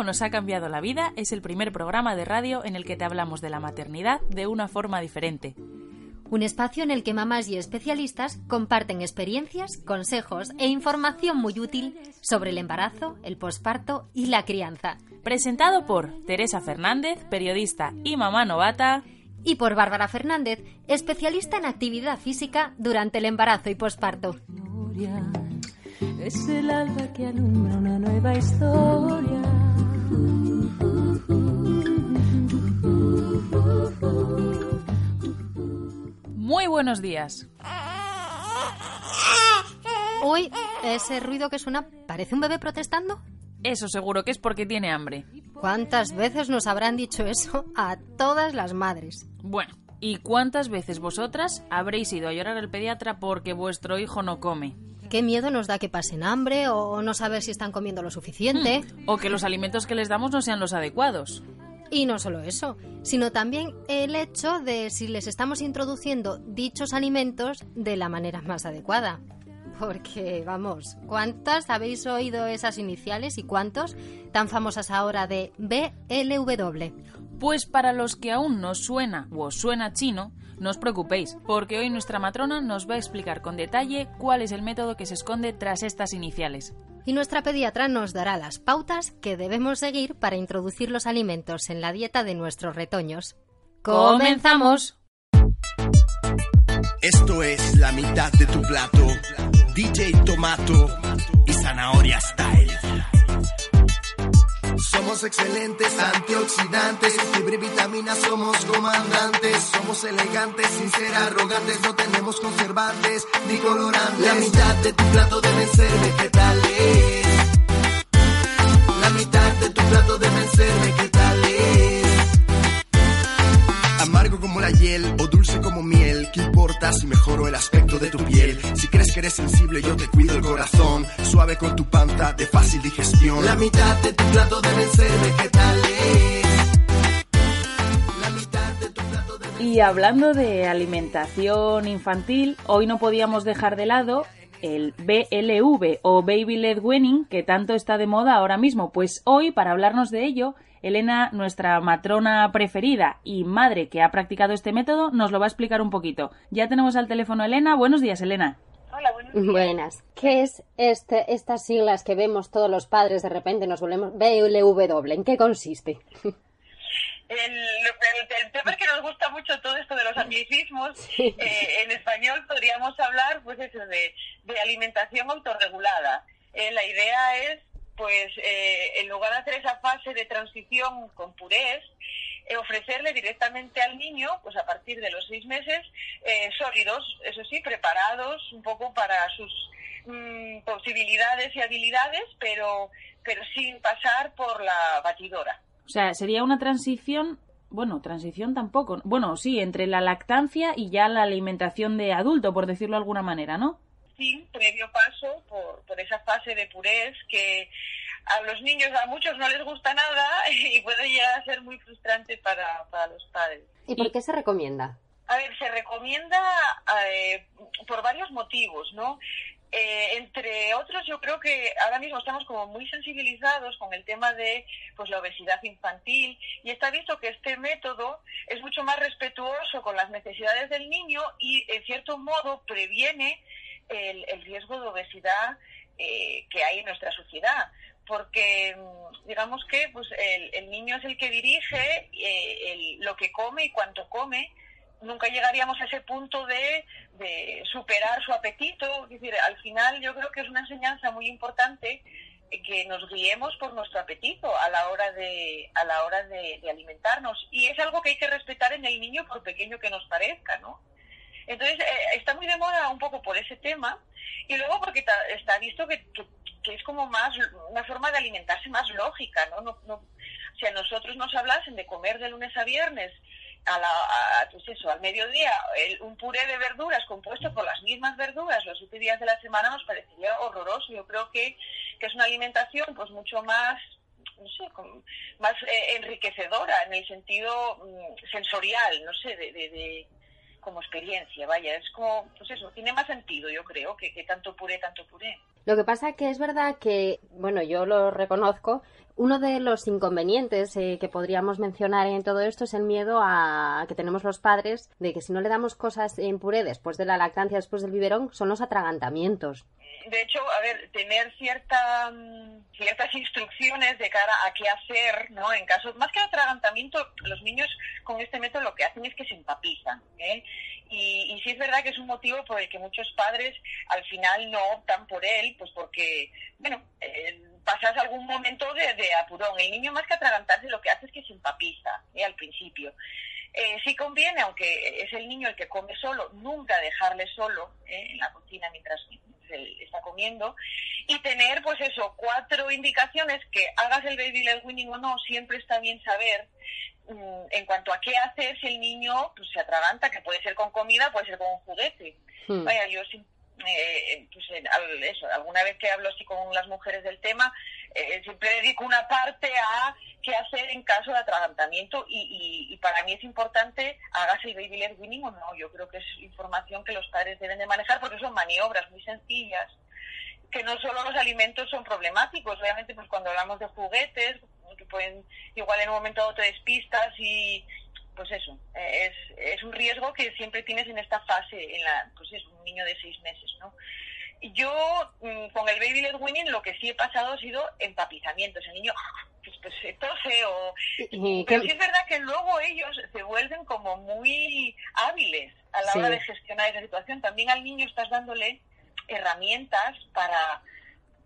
cómo nos ha cambiado la vida es el primer programa de radio en el que te hablamos de la maternidad de una forma diferente. Un espacio en el que mamás y especialistas comparten experiencias, consejos e información muy útil sobre el embarazo, el posparto y la crianza. Presentado por Teresa Fernández, periodista y mamá novata. Y por Bárbara Fernández, especialista en actividad física durante el embarazo y posparto. Es el alba que alumbra una nueva historia. Muy buenos días. Uy, ese ruido que suena, ¿parece un bebé protestando? Eso seguro que es porque tiene hambre. ¿Cuántas veces nos habrán dicho eso a todas las madres? Bueno, ¿y cuántas veces vosotras habréis ido a llorar al pediatra porque vuestro hijo no come? Qué miedo nos da que pasen hambre o no saber si están comiendo lo suficiente. Hmm, o que los alimentos que les damos no sean los adecuados. Y no solo eso, sino también el hecho de si les estamos introduciendo dichos alimentos de la manera más adecuada. Porque, vamos, ¿cuántas habéis oído esas iniciales y cuántos tan famosas ahora de BLW? Pues para los que aún no suena o suena chino, no os preocupéis, porque hoy nuestra matrona nos va a explicar con detalle cuál es el método que se esconde tras estas iniciales y nuestra pediatra nos dará las pautas que debemos seguir para introducir los alimentos en la dieta de nuestros retoños. ¡Comenzamos! Esto es la mitad de tu plato. DJ Tomato y Zanahoria Style. Somos excelentes, antioxidantes, fibra y vitaminas, somos comandantes. Somos elegantes, sin ser arrogantes, no tenemos conservantes ni colorantes. La mitad de tu plato deben ser vegetales. La mitad de tu plato deben ser vegetales. Amargo como la hiel o dulce como miel, ¿qué importa si mejoro el aspecto de tu piel? Si crees que eres sensible, yo te cuido el corazón, suave con tu panta de fácil digestión. La mitad de tu plato deben ser vegetales. La mitad de tu plato deben Y hablando de alimentación infantil, hoy no podíamos dejar de lado el BLV o Baby Led Weaning, que tanto está de moda ahora mismo. Pues hoy, para hablarnos de ello, Elena, nuestra matrona preferida y madre que ha practicado este método, nos lo va a explicar un poquito. Ya tenemos al teléfono a Elena. Buenos días, Elena. Hola, buenos días. Buenas. ¿Qué es este, estas siglas que vemos todos los padres de repente nos volvemos BLW? ¿En qué consiste? El, el, el, tema es que nos gusta mucho todo esto de los anglicismos. Sí. Eh, en español podríamos hablar, pues eso, de, de alimentación autorregulada. Eh, la idea es, pues, eh, en lugar de hacer esa fase de transición con purés, eh, ofrecerle directamente al niño, pues a partir de los seis meses, eh, sólidos, eso sí, preparados un poco para sus mm, posibilidades y habilidades, pero, pero sin pasar por la batidora. O sea, sería una transición, bueno, transición tampoco, bueno, sí, entre la lactancia y ya la alimentación de adulto, por decirlo de alguna manera, ¿no? Sí, previo paso por, por esa fase de purés que a los niños, a muchos no les gusta nada y puede llegar a ser muy frustrante para, para los padres. ¿Y por qué se recomienda? A ver, se recomienda eh, por varios motivos, ¿no? Eh, entre otros, yo creo que ahora mismo estamos como muy sensibilizados con el tema de pues la obesidad infantil y está visto que este método es mucho más respetuoso con las necesidades del niño y en cierto modo previene el, el riesgo de obesidad eh, que hay en nuestra sociedad porque digamos que pues el, el niño es el que dirige eh, el, lo que come y cuánto come nunca llegaríamos a ese punto de, de, superar su apetito. Es decir, al final yo creo que es una enseñanza muy importante que nos guiemos por nuestro apetito a la hora de a la hora de, alimentarnos y es algo que hay que respetar en el niño por pequeño que nos parezca, ¿no? Entonces eh, está muy de moda un poco por ese tema y luego porque está visto que, es como más una forma de alimentarse más lógica, ¿no? no, no si a nosotros nos hablasen de comer de lunes a viernes a la, a, pues eso, al mediodía el, un puré de verduras compuesto por las mismas verduras los siete días de la semana nos parecería horroroso. Yo creo que, que es una alimentación pues mucho más no sé, más eh, enriquecedora en el sentido mm, sensorial, no sé, de, de, de, como experiencia, vaya, es como, pues eso, tiene más sentido, yo creo, que, que tanto puré, tanto puré. Lo que pasa que es verdad que, bueno, yo lo reconozco, uno de los inconvenientes eh, que podríamos mencionar en todo esto es el miedo a que tenemos los padres de que si no le damos cosas en puré después de la lactancia, después del biberón, son los atragantamientos. De hecho, a ver, tener cierta, mm, ciertas instrucciones de cara a qué hacer, ¿no? En caso, más que atragantamiento, los niños con este método lo que hacen es que se empapizan, ¿eh? Y, y sí es verdad que es un motivo por el que muchos padres al final no optan por él, pues porque, bueno, eh, pasas algún momento de, apurón. El niño más que atragantarse lo que hace es que se empapiza ¿eh? al principio. Eh, sí conviene, aunque es el niño el que come solo, nunca dejarle solo ¿eh? en la cocina mientras él está comiendo y tener, pues eso, cuatro indicaciones que hagas el baby led winning o no, siempre está bien saber mm, en cuanto a qué hacer si el niño pues, se atraganta, que puede ser con comida, puede ser con un juguete. Hmm. Vaya, yo eh, pues eso, alguna vez que hablo así con las mujeres del tema, eh, siempre dedico una parte a qué hacer en caso de atragantamiento y, y, para mí es importante, hagas el baby led winning o no, yo creo que es información que los padres deben de manejar porque son maniobras muy sencillas que no solo los alimentos son problemáticos, obviamente pues cuando hablamos de juguetes, que pueden igual en un momento dado te despistas y, pues eso, es, es un riesgo que siempre tienes en esta fase, en la, pues es un niño de seis meses, ¿no? Yo, mm, con el baby led weaning, lo que sí he pasado ha sido empapizamientos. El niño pues, pues tose o... Pero sí es verdad que luego ellos se vuelven como muy hábiles a la hora de gestionar esa situación. También al niño estás dándole herramientas para,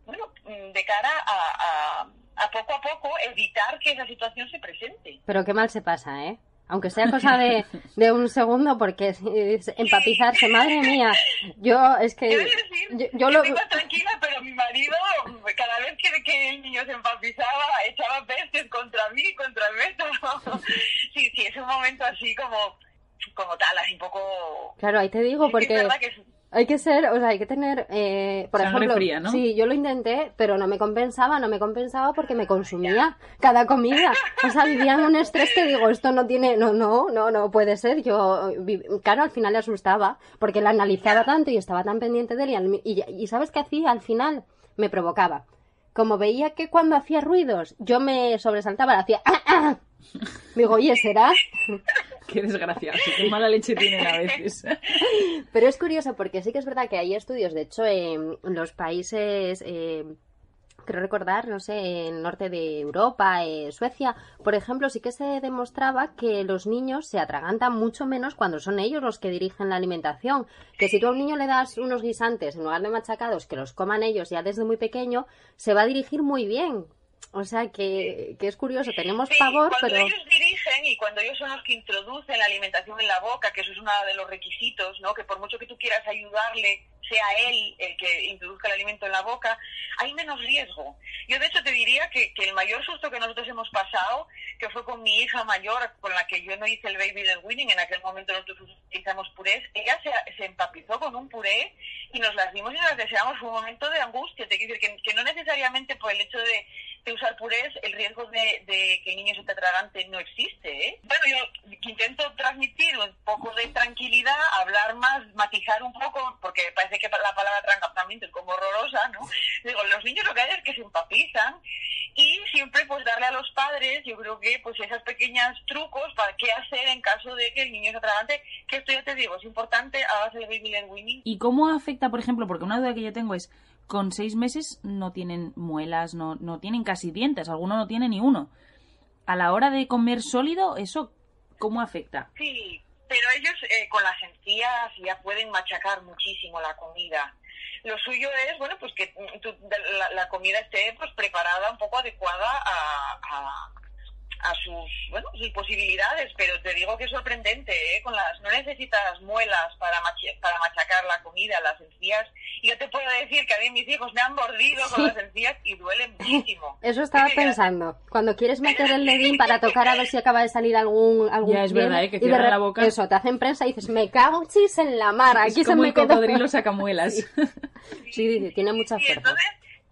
bueno, mm, de cara a, a, a poco a poco evitar que esa situación se presente. Pero qué mal se pasa, ¿eh? Aunque sea cosa de, de un segundo, porque empatizarse, madre mía, yo es que... yo, yo lo... tranquila, pero mi marido, cada vez que, que el niño se empatizaba, echaba pestes contra mí, contra el método. sí, sí, es un momento así como como tal, así un poco... Claro, ahí te digo, porque... Hay que ser, o sea, hay que tener, eh, por ejemplo, sí, yo lo intenté, pero no me compensaba, no me compensaba porque me consumía cada comida. O sea, vivía en un estrés que digo, esto no tiene, no, no, no, no puede ser. Yo, claro, al final le asustaba porque la analizaba tanto y estaba tan pendiente de él y, y, ¿sabes qué hacía? Al final me provocaba. Como veía que cuando hacía ruidos yo me sobresaltaba, le hacía, ¡Ah, ah! Digo, oye, ¿será? Qué desgraciado, qué mala leche tienen a veces. Pero es curioso porque sí que es verdad que hay estudios, de hecho, en los países... Eh, creo recordar, no sé, en el norte de Europa, eh, Suecia, por ejemplo, sí que se demostraba que los niños se atragantan mucho menos cuando son ellos los que dirigen la alimentación. Que si tú a un niño le das unos guisantes en lugar de machacados que los coman ellos ya desde muy pequeño, se va a dirigir muy bien. O sea que, que es curioso, tenemos pavor, cuando ellos dirigen y cuando ellos son los que introducen la alimentación en la boca, que eso es uno de los requisitos, ¿no? Que por mucho que tú quieras ayudarle, sea él el que introduzca el alimento en la boca, hay menos riesgo. Yo de hecho te diría que, que el mayor susto que nosotros hemos pasado, que fue con mi hija mayor, con la que yo no hice el baby del winning, en aquel momento nosotros utilizamos purés, ella se, se empapizó con un puré y nos las dimos y nos las deseamos, fue un momento de angustia, te quiero decir que, que no necesariamente por el hecho de de usar purés, el riesgo de, que el niño se te atragante no existe. ¿eh? Bueno, yo intento transmitir un poco de tranquilidad, hablar más, matizar un poco, porque parece que la palabra atragantamiento es como horrorosa, ¿no? Digo, los niños lo que hacen es que se empapizan y siempre pues darle a los padres, yo creo que pues esas pequeñas trucos para qué hacer en caso de que el niño se atragante, que esto ya te digo, es importante, hagas el baby winning. ¿Y cómo afecta, por ejemplo, porque una duda que yo tengo es, con seis meses no tienen muelas, no, no tienen casi dientes, alguno no tiene ni uno. A la hora de comer sólido, ¿eso cómo afecta? Sí, pero ellos eh, con las encías ya pueden machacar muchísimo la comida. Lo suyo es, bueno, pues que la, comida esté pues preparada un poco adecuada a a sus, bueno, sus posibilidades, pero te digo que es sorprendente, ¿eh? Con las, no necesitas muelas para, para machacar la comida, las encías. Y yo te puedo decir que a mí mis hijos me han mordido con las encías y duelen muchísimo. Eso estaba pensando. Cuando quieres meter el dedín para tocar a ver si acaba de salir algún, algún ya es verdad, ¿eh? que cierra la boca. Eso, te hacen prensa y dices, me cago chis en la mar, aquí es se como me el cocodrilo sacamuelas. Sí, sí, tiene mucha fuerza. Entonces,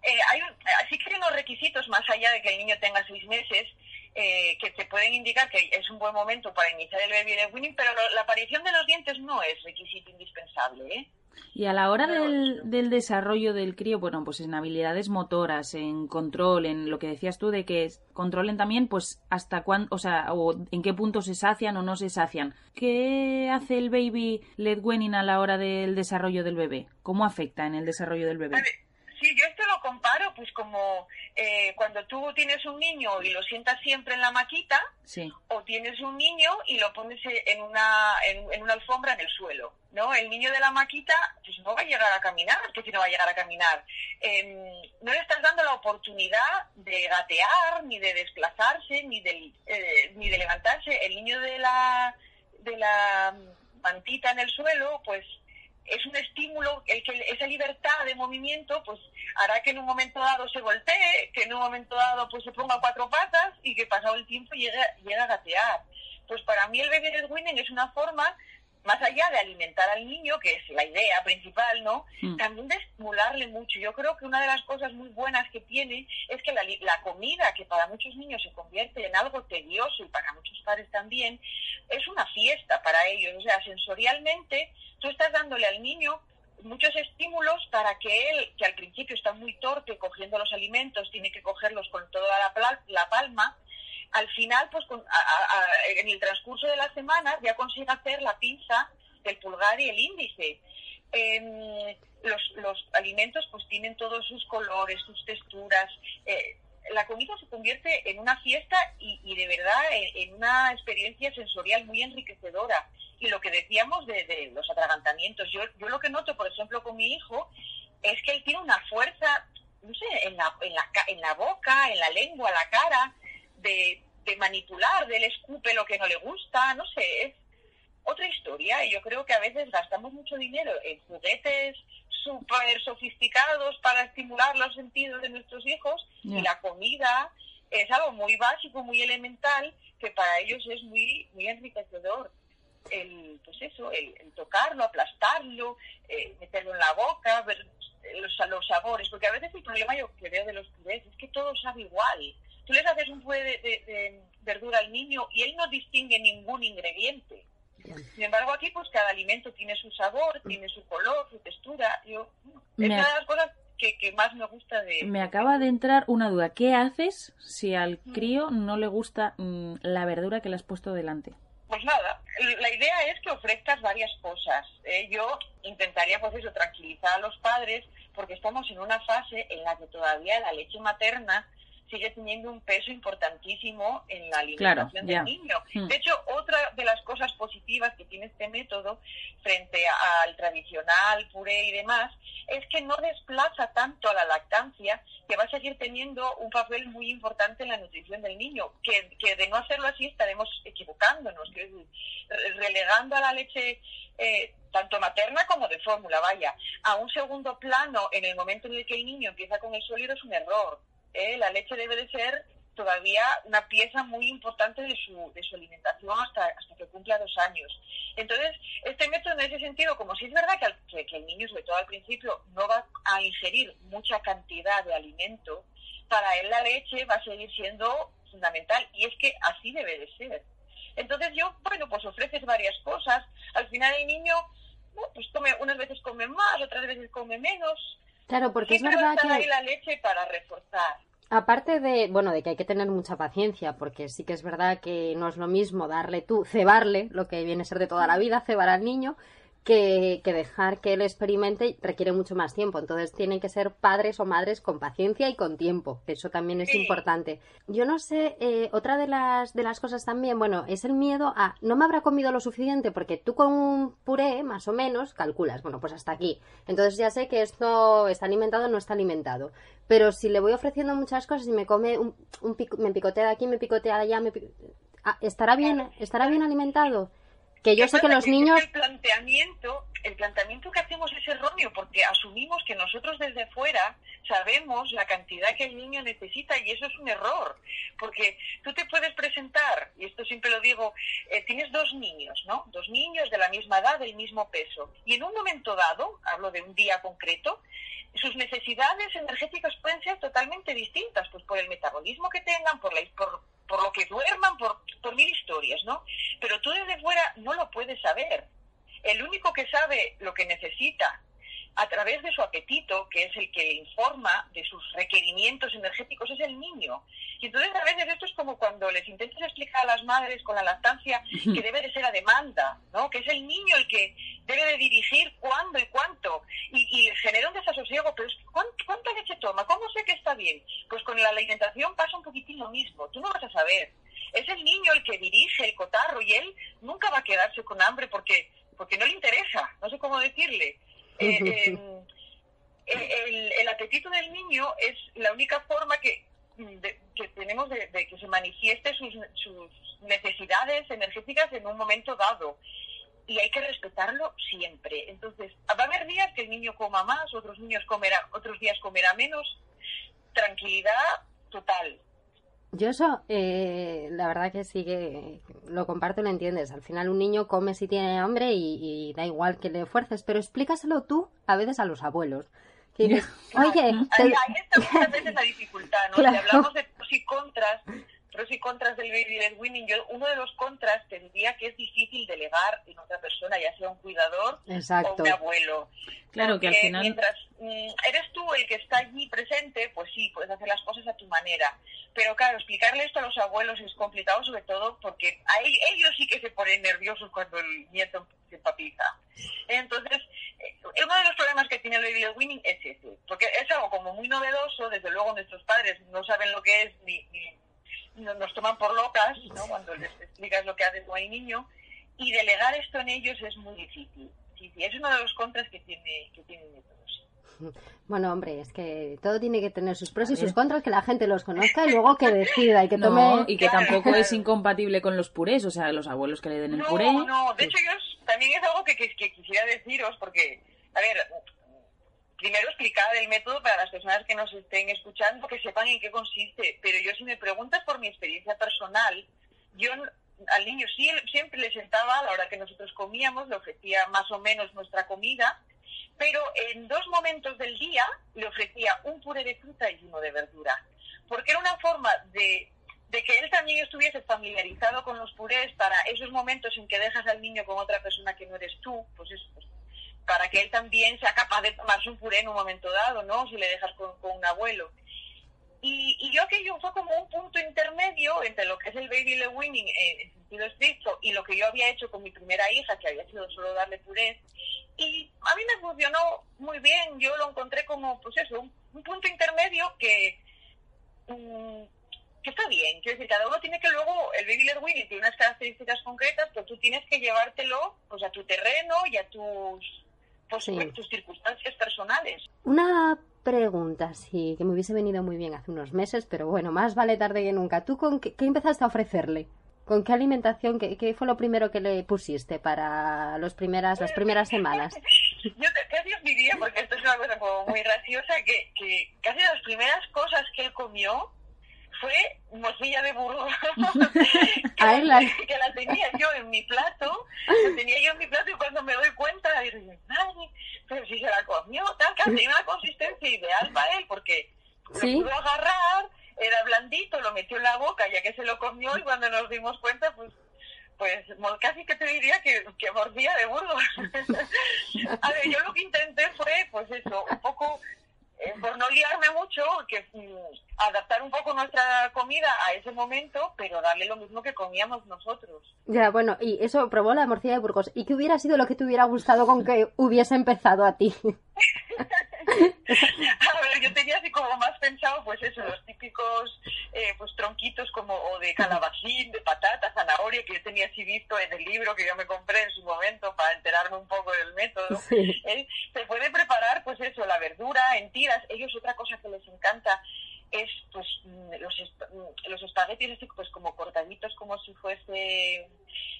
eh, hay así que hay unos requisitos más allá de que el niño tenga seis meses eh, que te pueden indicar que es un buen momento para iniciar el baby led winning, pero la aparición de los dientes no es requisito indispensable. ¿eh? Y a la hora del, del, desarrollo del crío, bueno, pues en habilidades motoras, en control, en lo que decías tú de que controlen también, pues hasta cuándo, o sea, o en qué punto se sacian o no se sacian. ¿Qué hace el baby led weaning a la hora del desarrollo del bebé? ¿Cómo afecta en el desarrollo del bebé? Sí, yo esto lo comparo pues como eh, cuando tú tienes un niño y lo sientas siempre en la maquita, o tienes un niño y lo pones en una, en, una alfombra en el suelo. ¿no? El niño de la maquita pues no va a llegar a caminar, que si no va a llegar a caminar. Em, no le estás dando la oportunidad de gatear, ni de desplazarse, ni de, eh, ni de levantarse. El niño de la, de la mantita en el suelo, pues es un estímulo, el que esa libertad de movimiento pues hará que en un momento dado se voltee, que en un momento dado pues se ponga cuatro patas y que pasado el tiempo llegue, llegue a gatear. Pues para mí el baby winning es una forma más allá de alimentar al niño, que es la idea principal, ¿no? Mm. También de estimularle mucho. Yo creo que una de las cosas muy buenas que tiene es que la, la, comida, que para muchos niños se convierte en algo tedioso y para muchos padres también, es una fiesta para ellos. O sea, sensorialmente, tú estás dándole al niño muchos estímulos para que él, que al principio está muy torpe cogiendo los alimentos, tiene que cogerlos con toda la, la palma, al final, pues en el transcurso de la semana ya consigue hacer la pinza del pulgar y el índice. Em, los, alimentos pues tienen todos sus colores, sus texturas. Eh, la comida se convierte en una fiesta y, de verdad en, una experiencia sensorial muy enriquecedora. Y lo que decíamos de, los atragantamientos, yo, yo lo que noto, por ejemplo, con mi hijo, es que él tiene una fuerza, no sé, en la, en la, en la boca, en la lengua, la cara, de, manipular, del escupe lo que no le gusta, no sé, es otra historia. Y yo creo que a veces gastamos mucho dinero en juguetes súper sofisticados para estimular los sentidos de nuestros hijos y la comida es algo muy básico, muy elemental, que para ellos es muy, muy enriquecedor. El, pues eso, el, tocarlo, aplastarlo, eh, meterlo en la boca, ver los, los sabores, porque a veces el problema yo que veo de los purés es que todo sabe igual tú les haces un puré de, verdura al niño y él no distingue ningún ingrediente. Sin embargo, aquí pues cada alimento tiene su sabor, tiene su color, su textura. Yo, es una de las cosas que, más me gusta de... Me acaba de entrar una duda. ¿Qué haces si al crío no le gusta mm, la verdura que le has puesto delante? Pues nada, la idea es que ofrezcas varias cosas. ¿eh? yo intentaría, pues eso, tranquilizar a los padres porque estamos en una fase en la que todavía la leche materna sigue teniendo un peso importantísimo en la alimentación del niño. Hmm. De hecho, otra de las cosas positivas que tiene este método frente al tradicional puré y demás es que no desplaza tanto a la lactancia, que va a seguir teniendo un papel muy importante en la nutrición del niño, que, que de no hacerlo así estaremos equivocándonos, que relegando a la leche eh, tanto materna como de fórmula, vaya, a un segundo plano en el momento en el que el niño empieza con el sólido es un error. ¿Eh? la leche debe de ser todavía una pieza muy importante de su, de su alimentación hasta, hasta que cumpla dos años. Entonces, este método en ese sentido, como si es verdad que, que, el niño, sobre todo al principio, no va a ingerir mucha cantidad de alimento, para él la leche va a seguir siendo fundamental y es que así debe de ser. Entonces yo, bueno, pues ofreces varias cosas. Al final el niño, pues come, unas veces come más, otras veces come menos, Claro, porque es verdad que... ahí la leche para reforzar. Aparte de, bueno, de que hay que tener mucha paciencia, porque sí que es verdad que no es lo mismo darle tú, cebarle, lo que viene a ser de toda la vida, cebar al niño, que, dejar que él experimente requiere mucho más tiempo. Entonces tienen que ser padres o madres con paciencia y con tiempo. Eso también es importante. Yo no sé, eh, otra de las, de las cosas también, bueno, es el miedo a no me habrá comido lo suficiente porque tú con un puré, más o menos, calculas, bueno, pues hasta aquí. Entonces ya sé que esto está alimentado o no está alimentado. Pero si le voy ofreciendo muchas cosas y me come un, me picotea de aquí, me picotea de allá, me ah, ¿estará bien, estará bien alimentado? Que yo sé que los niños... El planteamiento, el planteamiento que hacemos es erróneo porque asumimos que nosotros desde fuera sabemos la cantidad que el niño necesita y eso es un error. Porque tú te puedes presentar, y esto siempre lo digo, eh, tienes dos niños, ¿no? Dos niños de la misma edad, del mismo peso. Y en un momento dado, hablo de un día concreto, sus necesidades energéticas pueden ser totalmente distintas, pues por el metabolismo que tengan, por, la, por, por lo que duerman, por, por mil historias, ¿no? Pero tú desde fuera no lo puedes saber. el único que sabe lo que necesita a través de su apetito, que es el que le informa de sus requerimientos energéticos, es el niño. Y entonces a veces esto es como cuando les intentas explicar a las madres con la lactancia que debe de ser a demanda, ¿no? Que es el niño el que debe de dirigir cuándo y cuánto. Y, y les genera un desasosiego, pero ¿cuánta leche toma? ¿Cómo sé que está bien? Pues con la alimentación pasa un poquitín lo mismo. Tú no vas a saber. Es el niño el que dirige el cotarro y él nunca va a quedarse con hambre porque, porque no le interesa. No sé cómo decirle eh, el, el, apetito del niño es la única forma que, que tenemos de, que se manifieste sus, sus necesidades energéticas en un momento dado y hay que respetarlo siempre. Entonces, va a haber días que el niño coma más, otros niños comerá, otros días comerá menos. Tranquilidad total. Yo eso, eh, la verdad que sí que lo comparto, lo entiendes. Al final un niño come si tiene hambre y, da igual que le fuerces, pero explícaselo tú a veces a los abuelos. Que dices, oye, ahí, está muchas veces la dificultad, ¿no? Si hablamos de pros y contras, pros y contras del baby led winning, yo uno de los contras te diría que es difícil delegar en otra persona, ya sea un cuidador o un abuelo. Claro que al final mientras mm, eres tú el que está allí presente, pues sí, puedes hacer las cosas a tu manera. Pero claro, explicarle esto a los abuelos es complicado, sobre todo porque a ellos sí que se ponen nerviosos cuando el nieto se papiza. Entonces, eh, uno de los problemas que tiene el baby led winning es ese, porque es algo como muy novedoso, desde luego nuestros padres no saben lo que es ni nos toman por locas ¿no? cuando les explicas lo que hace tu niño y delegar esto en ellos es muy difícil. Sí, sí, es uno de los contras que tiene que tiene métodos. Bueno, hombre, es que todo tiene que tener sus pros y sus contras, que la gente los conozca y luego que decida y que tome... y que tampoco es incompatible con los purés, o sea, los abuelos que le den el puré... No, no, de hecho yo también es algo que, que, que quisiera deciros, porque, a ver, primero explicar el método para las personas que nos estén escuchando, que sepan en qué consiste. Pero yo si me preguntas por mi experiencia personal, yo al niño siempre le sentaba a la hora que nosotros comíamos, le ofrecía más o menos nuestra comida, pero en dos momentos del día le ofrecía un puré de fruta y uno de verdura, porque era una forma de, que él también estuviese familiarizado con los purés para esos momentos en que dejas al niño con otra persona que no eres tú, pues es pues, para que él también sea capaz de tomarse un puré en un momento dado, ¿no? Si le dejas con, un abuelo. Y, y, yo aquello fue como un punto intermedio entre lo que es el baby le winning en sentido estricto y lo que yo había hecho con mi primera hija, que había sido solo darle puré. Y a mí me funcionó muy bien, yo lo encontré como, pues eso, un, punto intermedio que, mm, que está bien. Quiero decir, cada uno tiene que luego, el baby led winning tiene unas características concretas, pero tú tienes que llevártelo pues, a tu terreno y a tus tus circunstancias personales. Una pregunta, sí, que me hubiese venido muy bien hace unos meses, pero bueno, más vale tarde que nunca. ¿Tú con qué, empezaste a ofrecerle? ¿Con qué alimentación? Qué, fue lo primero que le pusiste para los primeras, las primeras semanas? Yo casi os diría, porque esto es una cosa como muy graciosa, que, que casi las primeras cosas que él comió fue morcilla de burro. Que, la... que, la... tenía yo en mi plato la tenía yo en mi plato y cuando me doy cuenta digo madre pero si se la comió tal que tenía una consistencia ideal para él porque lo pudo agarrar era blandito lo metió en la boca ya que se lo comió y cuando nos dimos cuenta pues pues casi que te diría que, que mordía de burro. a ver, yo lo que intenté fue, pues eso, un poco eh, por no liarme mucho, que mm, adaptar un poco nuestra comida a ese momento, pero darle lo mismo que comíamos nosotros. Ya, bueno, y eso probó la morcilla de Burgos. ¿Y qué hubiera sido lo que te hubiera gustado con que hubiese empezado a ti? a ver, yo tenía así como más pensado, pues eso, los típicos eh, pues tronquitos como o de calabacín, de patata, zanahoria, que yo tenía así visto en el libro que yo me compré en su momento para enterarme un poco del método. ¿Eh? Se puede preparar, pues eso, la verdura en tiras. Ellos otra cosa que les encanta es pues los, los espaguetis así pues como cortaditos como si fuese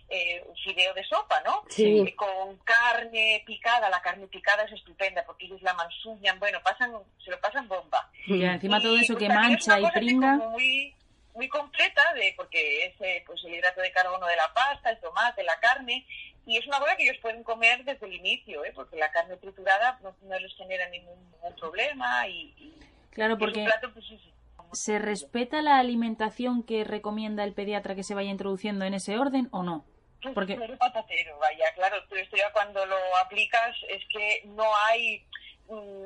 eh, fideo de sopa, ¿no? Sí. Con carne picada, la carne picada es estupenda porque ellos la mansuñan, bueno, pasan, se lo pasan bomba. Y encima todo eso que mancha y pringa. Muy, muy completa de porque es eh, pues el hidrato de carbono de la pasta, el tomate, la carne y es una cosa que ellos pueden comer desde el inicio, ¿eh? porque la carne triturada no, les genera ningún, problema y Claro, porque pues, ¿se respeta la alimentación que recomienda el pediatra que se vaya introduciendo en ese orden o no? Pues Porque... patatero, vaya, claro, pero esto ya cuando lo aplicas es que no hay mm,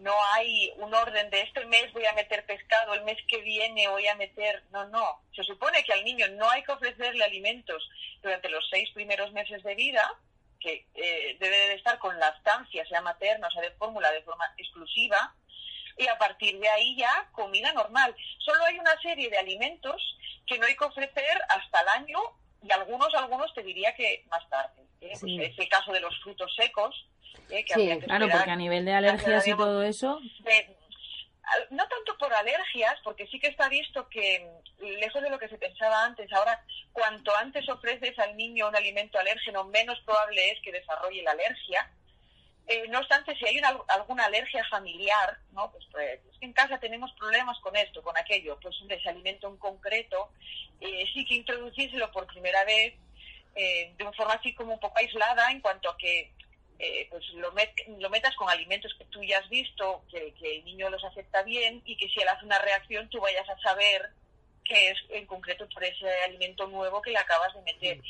no hay un orden de este mes voy a meter pescado, el mes que viene voy a meter, no, no. Se supone que al niño no hay que ofrecerle alimentos durante los seis primeros meses de vida, que eh, debe de estar con lactancia, sea materna o sea de fórmula, de forma exclusiva, y a partir de ahí ya comida normal. Solo hay una serie de alimentos que no hay que ofrecer hasta el año y algunos, algunos te diría que más tarde. ¿eh? Sí. Pues es el caso de los frutos secos. ¿eh? que Sí, que Claro, esperar porque a nivel de alergias y todo eso, de- no tanto por alergias, porque sí que está visto que, mm, lejos de lo que se pensaba antes, ahora cuanto antes ofreces al niño un alimento alérgeno, menos probable es que desarrolle la alergia. Eh, no obstante, si hay una- alguna alergia familiar, ¿no? pues, pues, es que en casa tenemos problemas con esto, con aquello, pues un ese alimento en concreto, eh, sí que introducírselo por primera vez eh, de una forma así como un poco aislada en cuanto a que eh, pues lo, met- lo metas con alimentos que tú ya has visto, que, que el niño los acepta bien y que si él hace una reacción tú vayas a saber que es en concreto por ese alimento nuevo que le acabas de meter.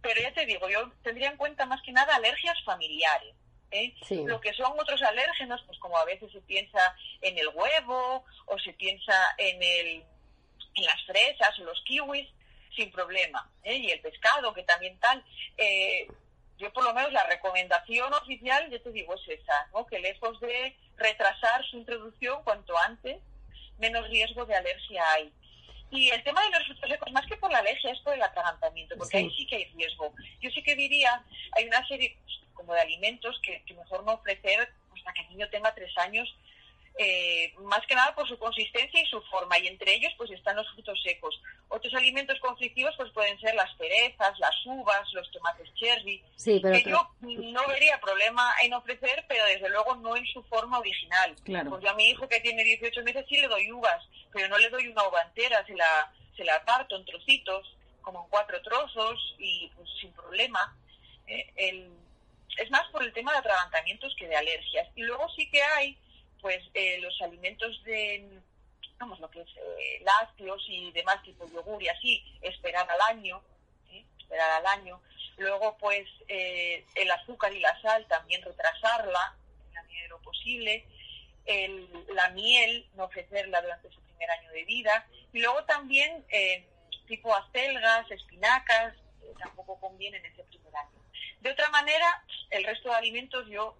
Pero ya te digo, yo tendría en cuenta más que nada alergias familiares. ¿Eh? Sí. Lo que son otros alérgenos, pues como a veces se piensa en el huevo o se piensa en, el, en las fresas o los kiwis, sin problema. ¿eh? Y el pescado, que también tal. Eh, yo por lo menos la recomendación oficial, ya te digo, es esa, ¿no? que lejos de retrasar su introducción cuanto antes, menos riesgo de alergia hay. Y el tema de los frutos secos, más que por la alergia, es por el atragantamiento, porque Sí. ahí sí que hay riesgo. Yo sí que diría, hay una serie como de alimentos que, que mejor no ofrecer hasta que el niño tenga tres años, eh, más que nada por su consistencia y su forma, y entre ellos pues están los frutos secos. Otros alimentos conflictivos pues pueden ser las cerezas, las uvas, los tomates cherry, Sí, pero... que yo no vería problema en ofrecer, pero desde luego no en su forma original. Claro. Pues yo a mi hijo que tiene 18 meses sí le doy uvas, pero no le doy una uva entera, se la, se la parto en trocitos, como en cuatro trozos y pues sin problema. Eh, el- es más por el tema de atragantamientos que de alergias. Y luego sí que hay pues eh, los alimentos de, vamos, lo que es eh, lácteos y demás, tipo yogur y así, esperar al año, ¿sí? esperar al año. Luego, pues, eh, el azúcar y la sal también retrasarla en la medida de lo posible. El- la miel, no ofrecerla durante su primer año de vida. Y luego también, eh, tipo acelgas, espinacas, eh, tampoco conviene en ese primer año. De otra manera, el resto de alimentos yo,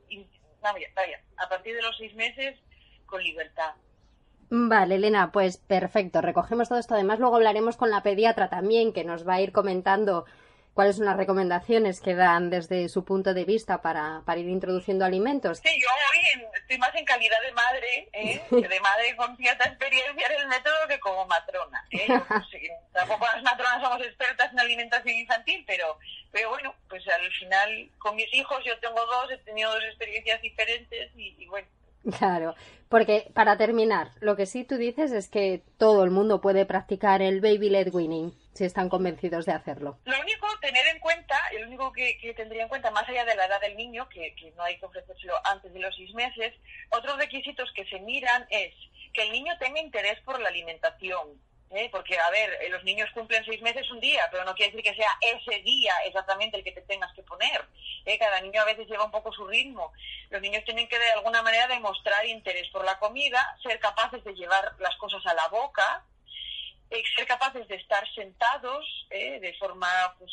vaya, vaya, a partir de los seis meses, con libertad. Vale, Elena, pues perfecto. Recogemos todo esto. Además, luego hablaremos con la pediatra también, que nos va a ir comentando cuáles son las recomendaciones que dan desde su punto de vista para, para ir introduciendo alimentos. Sí, yo hoy en- estoy más en calidad de madre, ¿eh? de madre con cierta experiencia en el método que como matrona. ¿eh? Yo, pues, tampoco las matronas somos expertas en alimentación infantil, pero, pero bueno, pues al final con mis hijos yo tengo dos, he tenido dos experiencias diferentes y, y bueno, Claro, porque para terminar, lo que sí tú dices es que todo el mundo puede practicar el baby led weaning si están convencidos de hacerlo. Lo único tener en cuenta, el único que, tendría en cuenta, más allá de la edad del niño, que, que no hay que ofrecérselo antes de los seis meses, otros requisitos que se miran es que el niño tenga interés por la alimentación. ¿eh? Porque, a ver, eh, los niños cumplen seis meses un día, pero no quiere decir que sea ese día exactamente el que te tengas que poner. ¿eh? Cada niño a veces lleva un poco su ritmo. Los niños tienen que de alguna manera demostrar interés por la comida, ser capaces de llevar las cosas a la boca, eh, ser capaces de estar sentados eh, de forma pues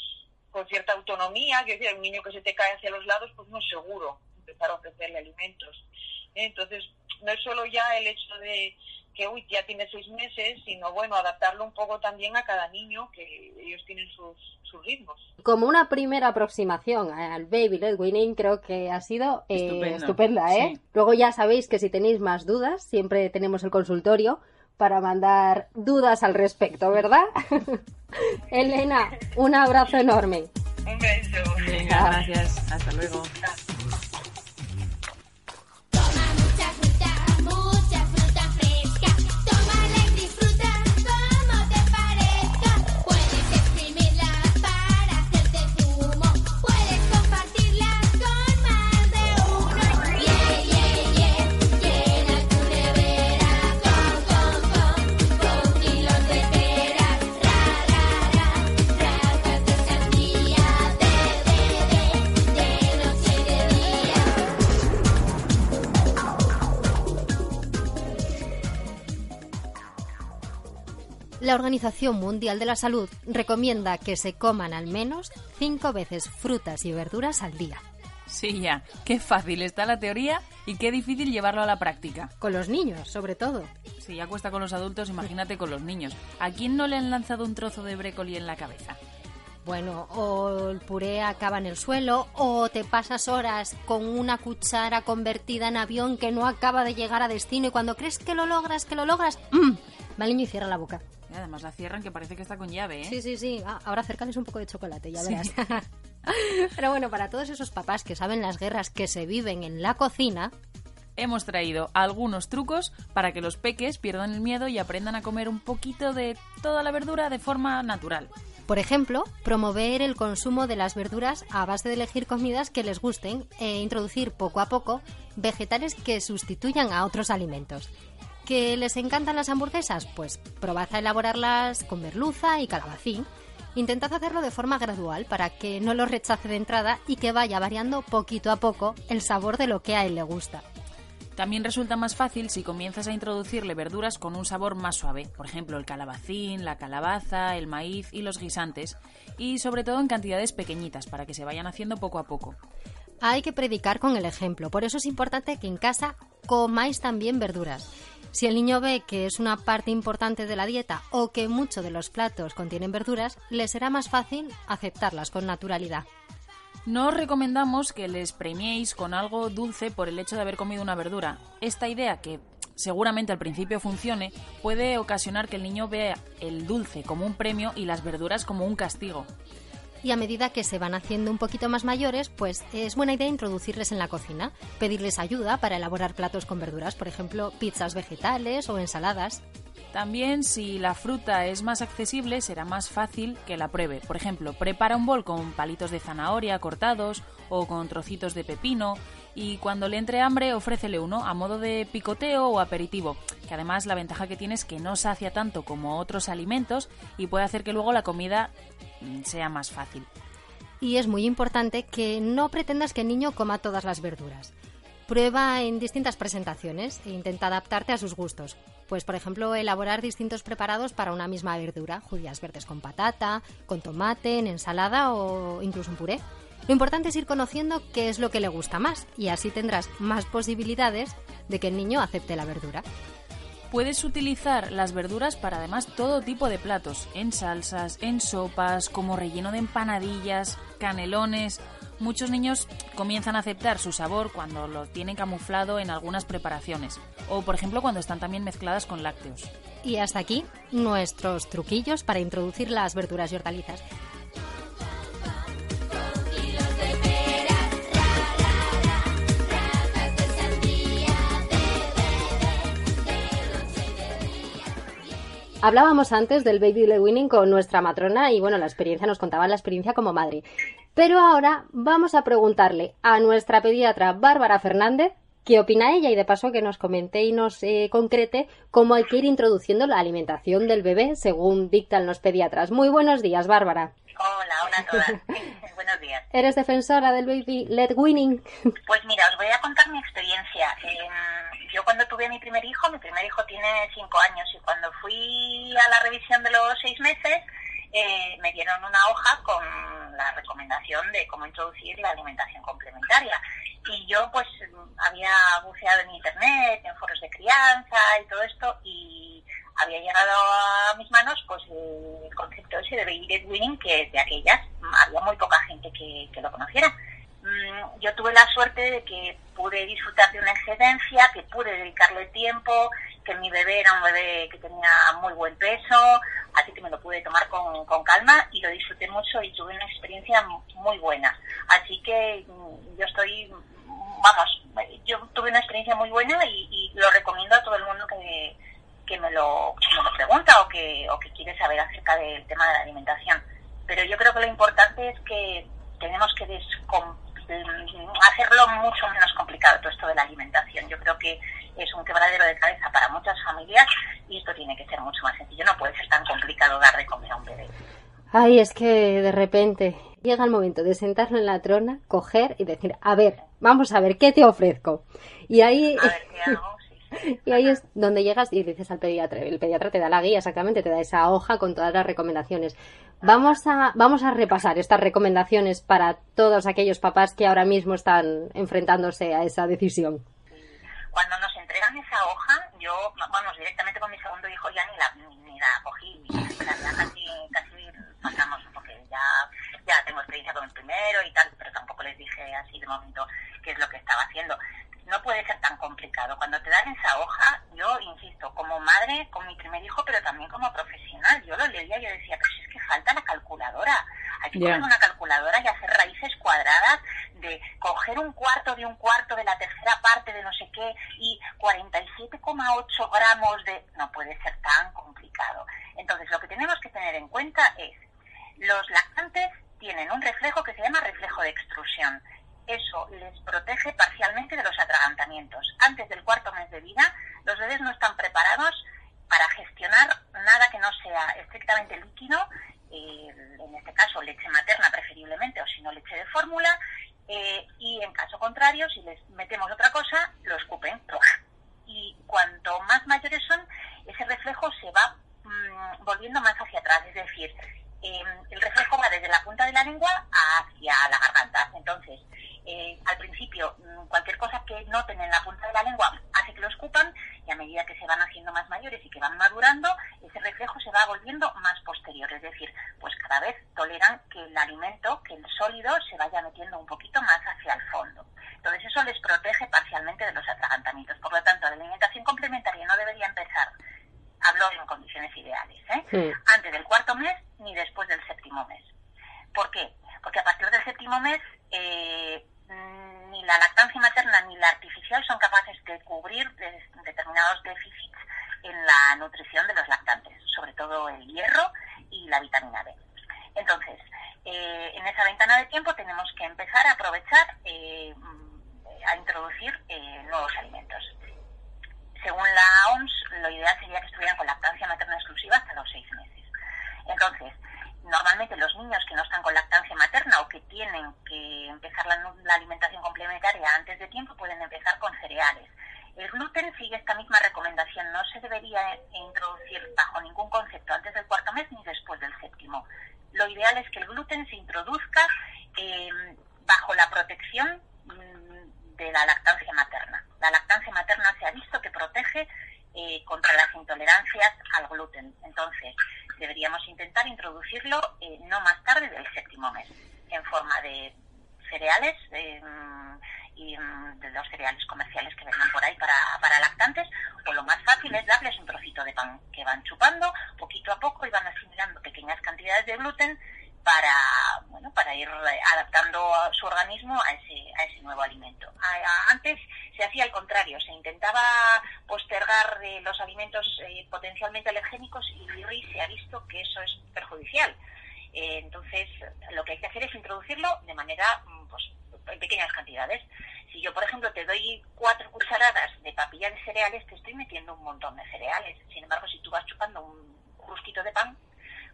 con cierta autonomía, que decir, un niño que se te cae hacia los lados, pues no es seguro empezar a ofrecerle alimentos. ¿eh? Entonces, no es solo ya el hecho de que, uy, ya tiene seis meses, sino, bueno, adaptarlo un poco también a cada niño, que ellos tienen sus, sus ritmos. Como una primera aproximación al baby led weaning, creo que ha sido eh, estupenda, ¿eh? sí. Luego ya sabéis que si tenéis más dudas, siempre tenemos el consultorio para mandar dudas al respecto, ¿verdad? Elena, un abrazo enorme. Un beso. Venga, gracias. Hasta luego. La Organización Mundial de la Salud recomienda que se coman al menos cinco veces frutas y verduras al día. Sí, ya. Qué fácil está la teoría y qué difícil llevarlo a la práctica. Con los niños, sobre todo. Si ya cuesta con los adultos, imagínate con los niños. ¿A quién no le han lanzado un trozo de brécoli en la cabeza? Bueno, o el puré acaba en el suelo, o te pasas horas con una cuchara convertida en avión que no acaba de llegar a destino y cuando crees que lo logras, que lo logras, ¡mm! va el niño y cierra la boca. Y además la cierran que parece que está con llave, ¿eh? Sí, sí, sí. Ah, ahora acércales un poco de chocolate, ya verás. Pero bueno, para todos esos papás que saben las guerras que se viven en la cocina, Hemos traído algunos trucos para que los peques pierdan el miedo y aprendan a comer un poquito de toda la verdura de forma natural. Por ejemplo, promover el consumo de las verduras a base de elegir comidas que les gusten e introducir poco a poco vegetales que sustituyan a otros alimentos. ¿Que les encantan las hamburguesas? Pues probad a elaborarlas con merluza y calabacín. Intentad hacerlo de forma gradual para que no los rechace de entrada y que vaya variando poquito a poco el sabor de lo que a él le gusta. También resulta más fácil si comienzas a introducirle verduras con un sabor más suave, por ejemplo el calabacín, la calabaza, el maíz y los guisantes, y sobre todo en cantidades pequeñitas para que se vayan haciendo poco a poco. Hay que predicar con el ejemplo, por eso es importante que en casa comáis también verduras. Si el niño ve que es una parte importante de la dieta o que muchos de los platos contienen verduras, le será más fácil aceptarlas con naturalidad. No os recomendamos que les premiéis con algo dulce por el hecho de haber comido una verdura. Esta idea, que seguramente al principio funcione, puede ocasionar que el niño vea el dulce como un premio y las verduras como un castigo. Y a medida que se van haciendo un poquito más mayores, pues es buena idea introducirles en la cocina, pedirles ayuda para elaborar platos con verduras, por ejemplo, pizzas vegetales o ensaladas. También si la fruta es más accesible será más fácil que la pruebe. Por ejemplo, prepara un bol con palitos de zanahoria cortados o con trocitos de pepino y cuando le entre hambre ofrécele uno a modo de picoteo o aperitivo, que además la ventaja que tiene es que no sacia tanto como otros alimentos y puede hacer que luego la comida mm, sea más fácil. Y es muy importante que no pretendas que el niño coma todas las verduras. Prueba en distintas presentaciones e intenta adaptarte a sus gustos. Pues, por ejemplo, elaborar distintos preparados para una misma verdura, judías verdes con patata, con tomate, en ensalada o incluso un puré. Lo importante es ir conociendo qué es lo que le gusta más y así tendrás más posibilidades de que el niño acepte la verdura. Puedes utilizar las verduras para además todo tipo de platos, en salsas, en sopas, como relleno de empanadillas, canelones. Muchos niños comienzan a aceptar su sabor cuando lo tienen camuflado en algunas preparaciones, o por ejemplo cuando están también mezcladas con lácteos. Y hasta aquí nuestros truquillos para introducir las verduras y hortalizas. Hablábamos antes del baby led weaning con nuestra matrona y bueno, la experiencia nos contaba la experiencia como madre. Pero ahora vamos a preguntarle a nuestra pediatra Bárbara Fernández qué opina ella y de paso que nos comente y nos eh, concrete cómo hay que ir introduciendo la alimentación del bebé según dictan los pediatras. Muy buenos días, Bárbara. Hola, hola a todas. Buenos días. ¿Eres defensora del baby led weaning? Pues mira, os voy a contar mi experiencia. Eh, yo cuando tuve mi primer hijo, mi primer hijo tiene cinco años y cuando fui a la revisión de los seis meses, eh, me dieron una hoja con la recomendación de cómo introducir la alimentación complementaria. Y yo pues había buceado en internet, en foros de crianza y todo esto y había llegado a mis manos pues el concepto ese de baby led weaning que de aquellas había muy poca gente que, que lo conociera. Mm, Yo tuve la suerte de que pude disfrutar de una excedencia, que pude dedicarle tiempo, que mi bebé era un bebé que tenía muy buen peso, así que me lo pude tomar con, con calma y lo disfruté mucho y tuve una experiencia muy buena. Así que mm, yo estoy, vamos, yo tuve una experiencia muy buena y, y lo recomiendo a todo el mundo que, que me lo, que me lo pregunta o que, o que quiere saber acerca del tema de la alimentación. Pero yo creo que lo importante es que tenemos que descom- hacerlo mucho menos complicado todo esto de la alimentación. Yo creo que es un quebradero de cabeza para muchas familias y esto tiene que ser mucho más sencillo. No puede ser tan complicado dar de comer a un bebé. Ay, es que de repente llega el momento de sentarlo en la trona, coger y decir, a ver, vamos a ver, ¿qué te ofrezco? Y ahí A ver qué hago. Y ahí es donde llegas y dices al pediatra. El pediatra te da la guía, exactamente, te da esa hoja con todas las recomendaciones. Vamos a, vamos a repasar estas recomendaciones para todos aquellos papás que ahora mismo están enfrentándose a esa decisión. Cuando nos entregan esa hoja, yo, vamos, directamente con mi segundo hijo ya ni la, ni, ni la cogí, sea, ya casi, casi pasamos, porque ya, ya tengo experiencia con el primero y tal, pero tampoco les dije así de momento qué es lo que estaba haciendo. No puede ser tan complicado. Cuando te dan esa hoja, yo insisto, como madre, con mi primer hijo, pero también como profesional, yo lo leía y yo decía, pero si es que falta la calculadora. Hay que coger una calculadora y hacer raíces cuadradas de coger un cuarto de un cuarto de la tercera parte de no sé qué y 47,8 gramos de... No puede ser tan complicado. Entonces, lo que tenemos que tener en cuenta es, los lactantes tienen un reflejo que se llama reflejo de extrusión. Eso les protege parcialmente de los atragantamientos. Antes del cuarto mes de vida, los bebés no están preparados para gestionar nada que no sea estrictamente líquido, eh, en este caso leche materna preferiblemente o si no leche de fórmula, eh, y en caso contrario, si les metemos otra cosa, lo escupen. Y cuanto más mayores son, ese reflejo se va mm, volviendo más hacia atrás, es decir, eh, el reflejo va desde la punta de la lengua hacia la garganta. Entonces, eh, al principio, mm, cualquier cosa que noten en la punta de la lengua hace que lo escupan y a medida que se van haciendo más mayores y que van madurando, ese reflejo se va volviendo más posterior. Es decir, pues cada vez toleran que el alimento, que el sólido se vaya metiendo un poquito más hacia el fondo. Entonces, eso les protege parcialmente de los atragantamientos. Por lo tanto, la alimentación complementaria no debería empezar hablo en condiciones ideales, ¿eh? Sí. antes del cuarto mes ni después del séptimo mes. ¿Por qué? Porque a partir del séptimo mes eh, mm, ni la lactancia materna ni la artificial son capaces de cubrir de- determinados déficits en la nutrición de los lactantes, sobre todo el hierro y la vitamina B. Entonces, eh, en esa ventana de tiempo tenemos que empezar a aprovechar eh, mm, a introducir eh, nuevos alimentos según la OMS, lo ideal sería que estuvieran con lactancia materna exclusiva hasta los seis meses. Entonces, normalmente los niños que no están con lactancia materna o que tienen que empezar la, nu- la alimentación complementaria antes de tiempo pueden empezar con cereales. El gluten sigue esta misma recomendación, no se debería introducir bajo ningún concepto antes del cuarto mes ni después del séptimo. Lo ideal es que el gluten se introduzca eh, bajo la protección mm, de la lactancia materna. La lactancia materna se ha visto que protege eh, contra las intolerancias al gluten. Entonces, deberíamos intentar introducirlo eh, no tarde del séptimo mes, en forma de cereales eh, y mm, de los cereales comerciales que vengan por ahí para, para lactantes, o lo más fácil es darles un trocito de pan que van chupando poquito a poco y van asimilando pequeñas cantidades de gluten para bueno para ir eh, adaptando su organismo a ese a ese nuevo alimento. Antes se hacía al contrario, se intentaba postergar eh, los alimentos eh, potencialmente alergénicos y hoy se ha visto que eso es perjudicial. Eh, entonces, lo que hay que hacer es introducirlo de manera mm, pues, en pequeñas cantidades. Si yo, por ejemplo, te doy cuatro cucharadas de papilla de cereales, te estoy metiendo un montón de cereales. Sin embargo, si tú vas chupando un crusquito de pan,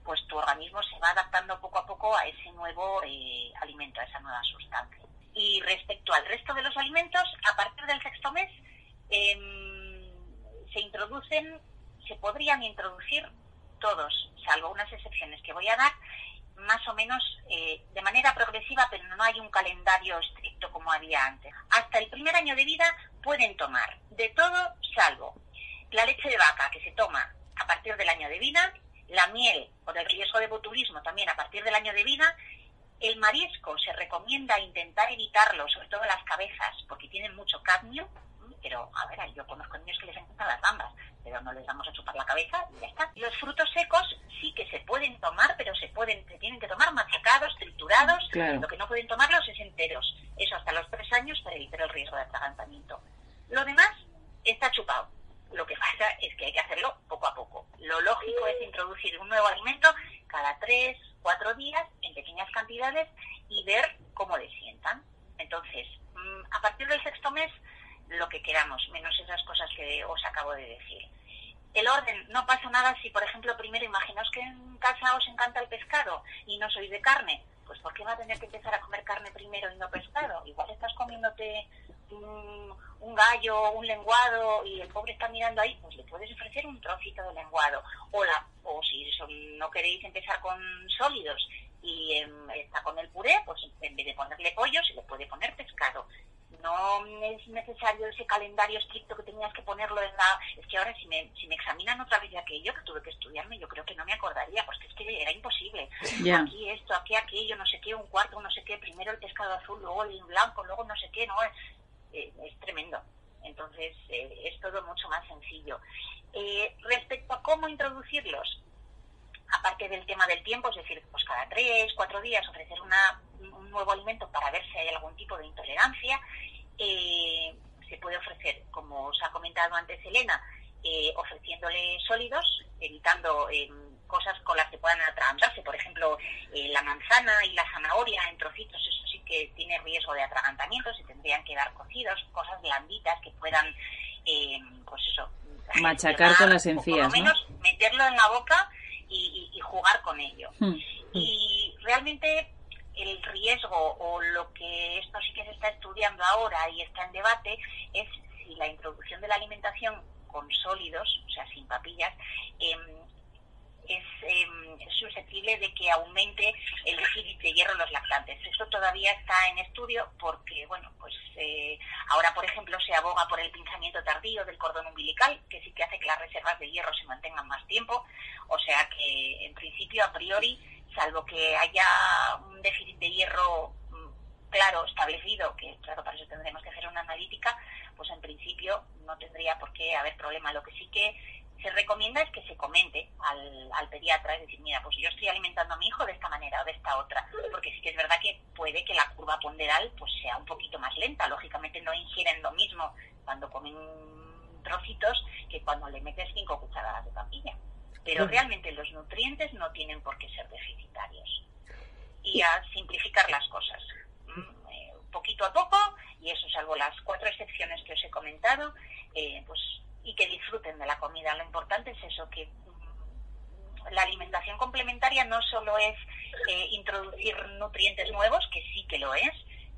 pues tu organismo se va adaptando poco a poco a ese nuevo eh, alimento, a esa nueva sustancia. Y respecto al resto de los alimentos, a partir del sexto mes em, se introducen, se podrían introducir todos, salvo unas excepciones que voy a dar, más o menos eh, de manera progresiva, pero no hay un calendario estricto como había antes. Hasta el primer año de vida pueden tomar de todo salvo la leche de vaca que se toma a partir del año de vida, la miel o del riesgo de botulismo también a partir del año de vida, el marisco se recomienda intentar evitarlo, sobre todo las cabezas, porque tienen mucho cadmio. Pero a ver, yo conozco niños que les encantan las gambas, pero no les damos a chupar la cabeza y ya está. Los frutos secos sí que se pueden tomar, pero se pueden, se tienen que tomar machacados, triturados, Claro. lo que no pueden tomarlos es enteros. Eso hasta los tres años para evitar el riesgo de atragantamiento. Lo demás está chupado. Lo que pasa es que hay que hacerlo poco a poco. Lo lógico es introducir un nuevo alimento cada tres, cuatro días en pequeñas cantidades y ver cómo le sientan. Entonces, mm, a partir del sexto mes, lo que queramos, menos esas cosas que os acabo de decir. El orden, no pasa nada si, por ejemplo, primero imaginaos que en casa os encanta el pescado y no sois de carne. Pues ¿por qué va a tener que empezar a comer carne primero y no pescado? Igual estás comiéndote un, un gallo, un lenguado y el pobre está mirando ahí, pues le puedes ofrecer un trocito de lenguado. O, la, o si son- no queréis empezar con sólidos y em, está con el puré, pues en vez de ponerle pollo se le puede poner pescado. No es necesario ese calendario estricto que tenías que ponerlo en la... Es que ahora si me, si me examinan otra vez de aquello que tuve que estudiarme, yo creo que no me acordaría, porque es que era imposible. Aquí esto, aquí aquello, no sé qué, un cuarto, no sé qué, primero el pescado azul, luego el blanco, luego no sé qué, no, es, eh, es tremendo. Entonces eh, es todo mucho más sencillo. Eh, respecto a cómo introducirlos, aparte del tema del tiempo, es decir, pues cada tres, cuatro días ofrecer un nuevo alimento para ver si hay algún tipo de intolerancia, eh, se puede ofrecer, como os ha comentado antes Elena, ofreciéndole sólidos, evitando eh, cosas con las que puedan atragantarse, por ejemplo, eh, la manzana y la zanahoria en trocitos, eso sí que tiene riesgo de atragantamiento, se tendrían que dar cocidos, cosas blanditas que puedan, eh, pues eso, Machacar con las o encías, Por lo ¿no? menos meterlo en la boca y, y- y jugar con ello. Hmm. Y realmente el riesgo o lo que esto sí que se está estudiando ahora y está en debate es si la introducción de la alimentación con sólidos, o sea, sin papillas, em, es, es susceptible de que aumente el déficit de hierro en los lactantes. Esto todavía está en estudio porque, bueno, pues eh, ahora, por ejemplo, se aboga por el pinzamiento tardío del cordón umbilical, que sí que hace que las reservas de hierro se mantengan más tiempo. O sea que, en principio, a priori, salvo que haya un déficit de hierro mm, claro, establecido, que claro, para eso tendremos que hacer una analítica, pues en principio no tendría por qué haber problema. Lo que sí que se recomienda es que se comente al, al pediatra, es decir, mira, pues yo estoy alimentando a mi hijo de esta manera o de esta otra, porque sí que es verdad que puede que la curva ponderal pues sea un poquito más lenta. Lógicamente no ingieren lo mismo cuando comen trocitos que cuando le metes cinco cucharadas de papilla. Pero realmente los nutrientes no tienen por qué ser deficitarios. Y a simplificar las cosas. Mm, eh, poquito a poco, y eso salvo las cuatro excepciones que os he comentado, eh, pues y que disfruten de la comida. Lo importante es eso, que mm, la alimentación complementaria no solo es eh, introducir nutrientes nuevos, que sí que lo es,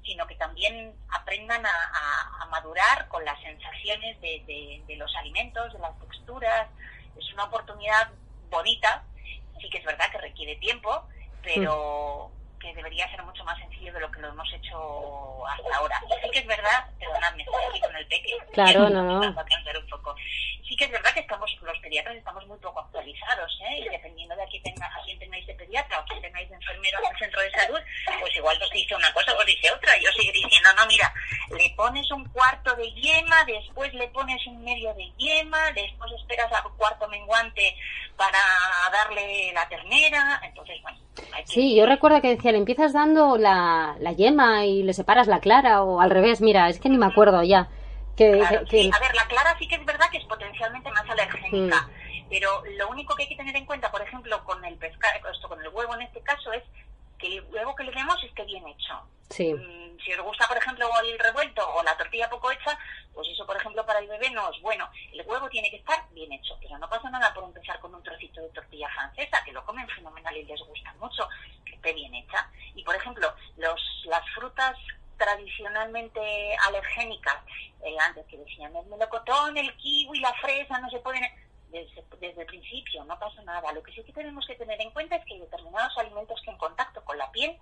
sino que también aprendan a, a- a madurar con las sensaciones de, de- de los alimentos, de las texturas. Es una oportunidad bonita, sí que es verdad que requiere tiempo, pero que debería ser mucho más sencillo de lo que lo hemos hecho hasta ahora. Sí que es verdad, perdonadme, estoy aquí con el peque. Claro, no, no. Un poco. Sí que es verdad que estamos, los pediatras estamos muy poco actualizados, ¿eh? Y dependiendo de a quién, tenga, a quién tengáis de pediatra o a quién tengáis de enfermero en el centro de salud, pues igual os dice una cosa o os dice otra. Yo seguiré diciendo, no, mira, le pones un cuarto de yema, después le pones un medio de yema, después esperas al cuarto menguante para darle la ternera. Entonces, bueno, hay que... Sí, yo recuerdo que decía, le empiezas dando la, la yema y le separas la clara o al revés, mira, es que ni me acuerdo ya. Que, Claro, que- sí. A ver, la clara sí que es verdad que es potencialmente más alergénica, pero lo único que hay que tener en cuenta, por ejemplo, con el pescado, esto con el huevo en este caso, es que el huevo que le demos esté bien hecho. Sí. Mm, Si os gusta, por ejemplo, el revuelto o la tortilla poco hecha, pues eso, por ejemplo, para el bebé no es bueno. El huevo tiene que estar bien hecho, pero no pasa nada por empezar con un trocito de tortilla francesa, que lo comen fenomenal y les gusta mucho, que esté bien hecha. Y, por ejemplo, los, las frutas tradicionalmente alergénicas, eh, antes que decían el melocotón, el kiwi, la fresa, no se pueden... Desde, desde el principio, no pasa nada. Lo que sí que tenemos que tener en cuenta es que determinados alimentos que en contacto con la piel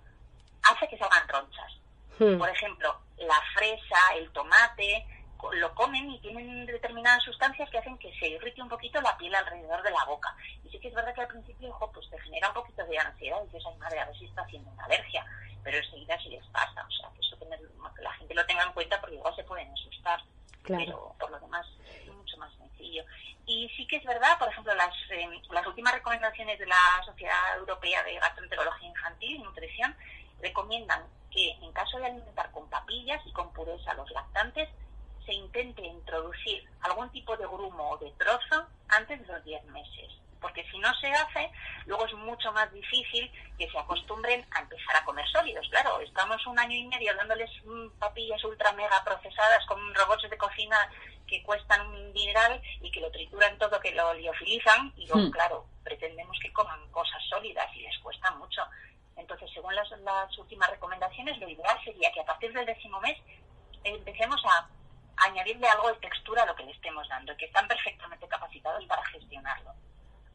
hace que salgan tronchas. Hmm. Por ejemplo, la fresa, el tomate, lo comen y tienen determinadas sustancias que hacen que se irrite un poquito la piel alrededor de la boca. Y sí que es verdad que al principio, ojo, pues te genera un poquito de ansiedad y dices, ay madre, a ver si está haciendo una alergia. Pero enseguida sí les pasa. O sea, que eso tener, que la gente lo tenga en cuenta porque igual se pueden asustar. Claro. Pero por lo demás es mucho más sencillo. Y sí que es verdad, por ejemplo, las, eh, las últimas recomendaciones de la Sociedad Europea de Gastroenterología Infantil y Nutrición recomiendan que en caso de alimentar con papillas y con purés a los lactantes, se intente introducir algún tipo de grumo o de trozo antes de los 10 meses. Porque si no se hace, luego es mucho más difícil que se acostumbren a empezar a comer sólidos. Claro, estamos un año y medio dándoles mm, papillas ultra mega procesadas con robots de cocina que cuestan un dineral y que lo trituran todo, que lo liofilizan y luego, Hmm. claro, pretendemos que coman cosas sólidas y les cuesta mucho. Entonces, según las, las últimas recomendaciones, lo ideal sería que a partir del décimo mes empecemos a añadirle algo de textura a lo que le estemos dando, y que están perfectamente capacitados para gestionarlo.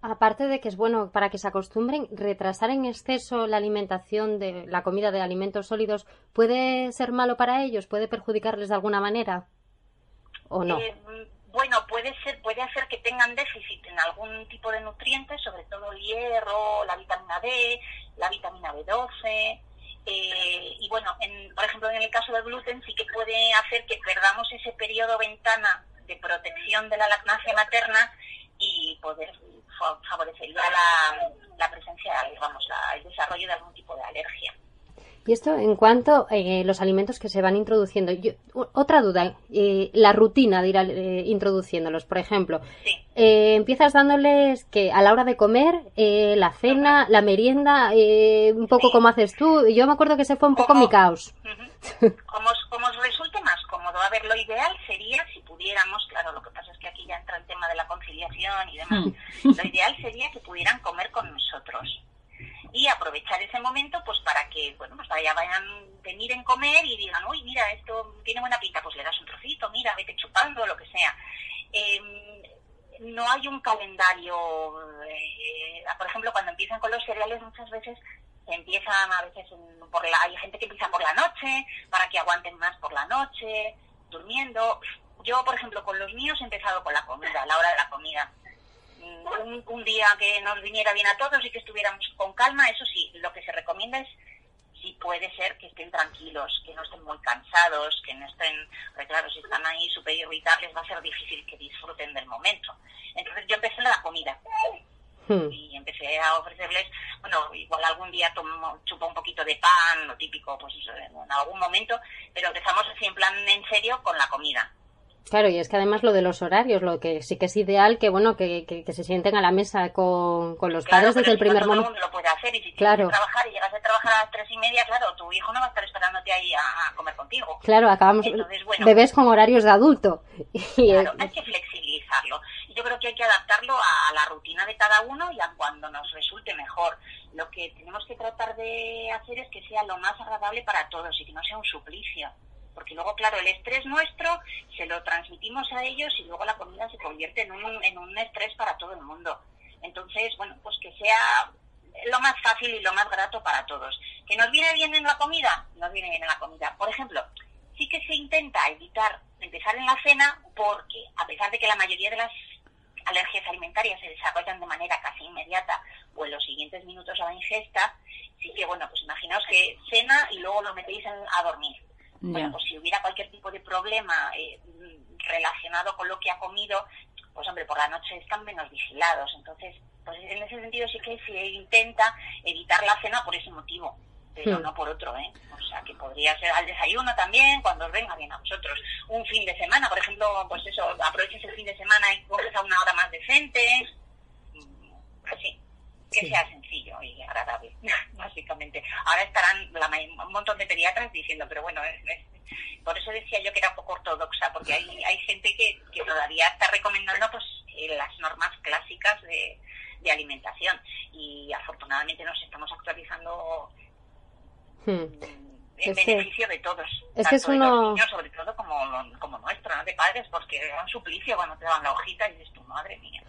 Aparte de que es bueno para que se acostumbren, retrasar en exceso la alimentación de la comida de alimentos sólidos puede ser malo para ellos, puede perjudicarles de alguna manera o no. Eh, bueno, puede ser, puede hacer que tengan déficit en algún tipo de nutrientes, sobre todo el hierro, la vitamina D, la vitamina B12. eh, y bueno, en- por ejemplo, en el caso del gluten sí que puede hacer que perdamos ese periodo ventana de protección de la lactancia materna y poder fa- favorecería la, la presencia, digamos, la- el desarrollo de algún tipo de alergia. Y esto en cuanto a los alimentos que se van introduciendo. Yo- otra duda, eh, la rutina de ir eh, introduciéndolos. Por ejemplo, Sí. eh, empiezas dándoles que a la hora de comer, eh, la cena, la merienda, eh, un poco Sí. como haces tú. Yo me acuerdo que ese fue un poco Como- mi caos. Como, os- como os resulte más cómodo, a ver, lo ideal sería si pudiéramos, claro, lo que pasa es que aquí ya entra el tema de la conciliación y demás, lo ideal sería que pudieran comer con nosotros y aprovechar ese momento pues para vaya, vayan a venir en comer y digan, uy, mira, esto tiene buena pinta, pues le das un trocito, mira, vete chupando, lo que sea. Eh, no hay un calendario, eh, por ejemplo, cuando empiezan con los cereales muchas veces empiezan a veces por la, hay gente que empieza por la noche para que aguanten más por la noche, durmiendo. Yo, por ejemplo, con los míos he empezado con la comida, a la hora de la comida. Mm, Un, un día que nos viniera bien a todos y que estuviéramos con calma, eso sí, lo que se recomienda es si puede ser que estén tranquilos, que no estén muy cansados, que no estén, porque claro, si están ahí súper irritables va a ser difícil que disfruten del momento. Entonces yo empecé en la comida Hmm. y empecé a ofrecerles, bueno, igual algún día tomo, chupo un poquito de pan, lo típico, pues en algún momento, pero empezamos así en plan en serio con la comida. Claro, y es que además lo de los horarios, lo que sí que es ideal que bueno que, que- que se sienten a la mesa con, con los Claro, padres desde el no primer todo el momento. mundo lo puede hacer y si Claro. tienes que trabajar y llegas a trabajar a las tres y media, claro, tu hijo no va a estar esperándote ahí a, a comer contigo. Claro, acabamos Entonces, bueno. bebés con horarios de adulto. Y, Claro, hay que flexibilizarlo. Y yo creo que hay que adaptarlo a la rutina de cada uno y a cuando nos resulte mejor. Lo que tenemos que tratar de hacer es que sea lo más agradable para todos y que no sea un suplicio. Porque luego, claro, el estrés nuestro se lo transmitimos a ellos y luego la comida se convierte en un, estrés para todo el mundo. Entonces, bueno, pues que sea lo más fácil y lo más grato para todos. ¿Que nos viene bien en la comida? Nos viene bien en la comida. Por ejemplo, sí que se intenta evitar empezar en la cena porque, a pesar de que la mayoría de las alergias alimentarias se desarrollan de manera casi inmediata o en los siguientes minutos a la ingesta, sí que, bueno, pues imaginaos que cena y luego lo metéis a dormir. Bueno, pues si hubiera cualquier tipo de problema eh, relacionado con lo que ha comido, pues hombre, por la noche están menos vigilados. Entonces, pues en ese sentido sí que se intenta evitar la cena por ese motivo, pero Hmm. no por otro, ¿eh? O sea, que podría ser al desayuno también, cuando os venga bien a vosotros. Un fin de semana, por ejemplo, pues eso, aproveches el fin de semana y coges a una hora más decente. Mm, Así, que Sí. sea sencillo y agradable, básicamente. Ahora estarán la un montón de pediatras diciendo, pero bueno, es- es- por eso decía yo que era un poco ortodoxa, porque hay, hay gente que, que todavía está recomendando pues eh, las normas clásicas de, de alimentación y afortunadamente nos estamos actualizando hmm. En Es que- beneficio de todos, es que es tanto de los uno- niños sobre todo como, como nuestro, ¿no? de padres, porque era un suplicio cuando te daban la hojita y dices tu madre mía.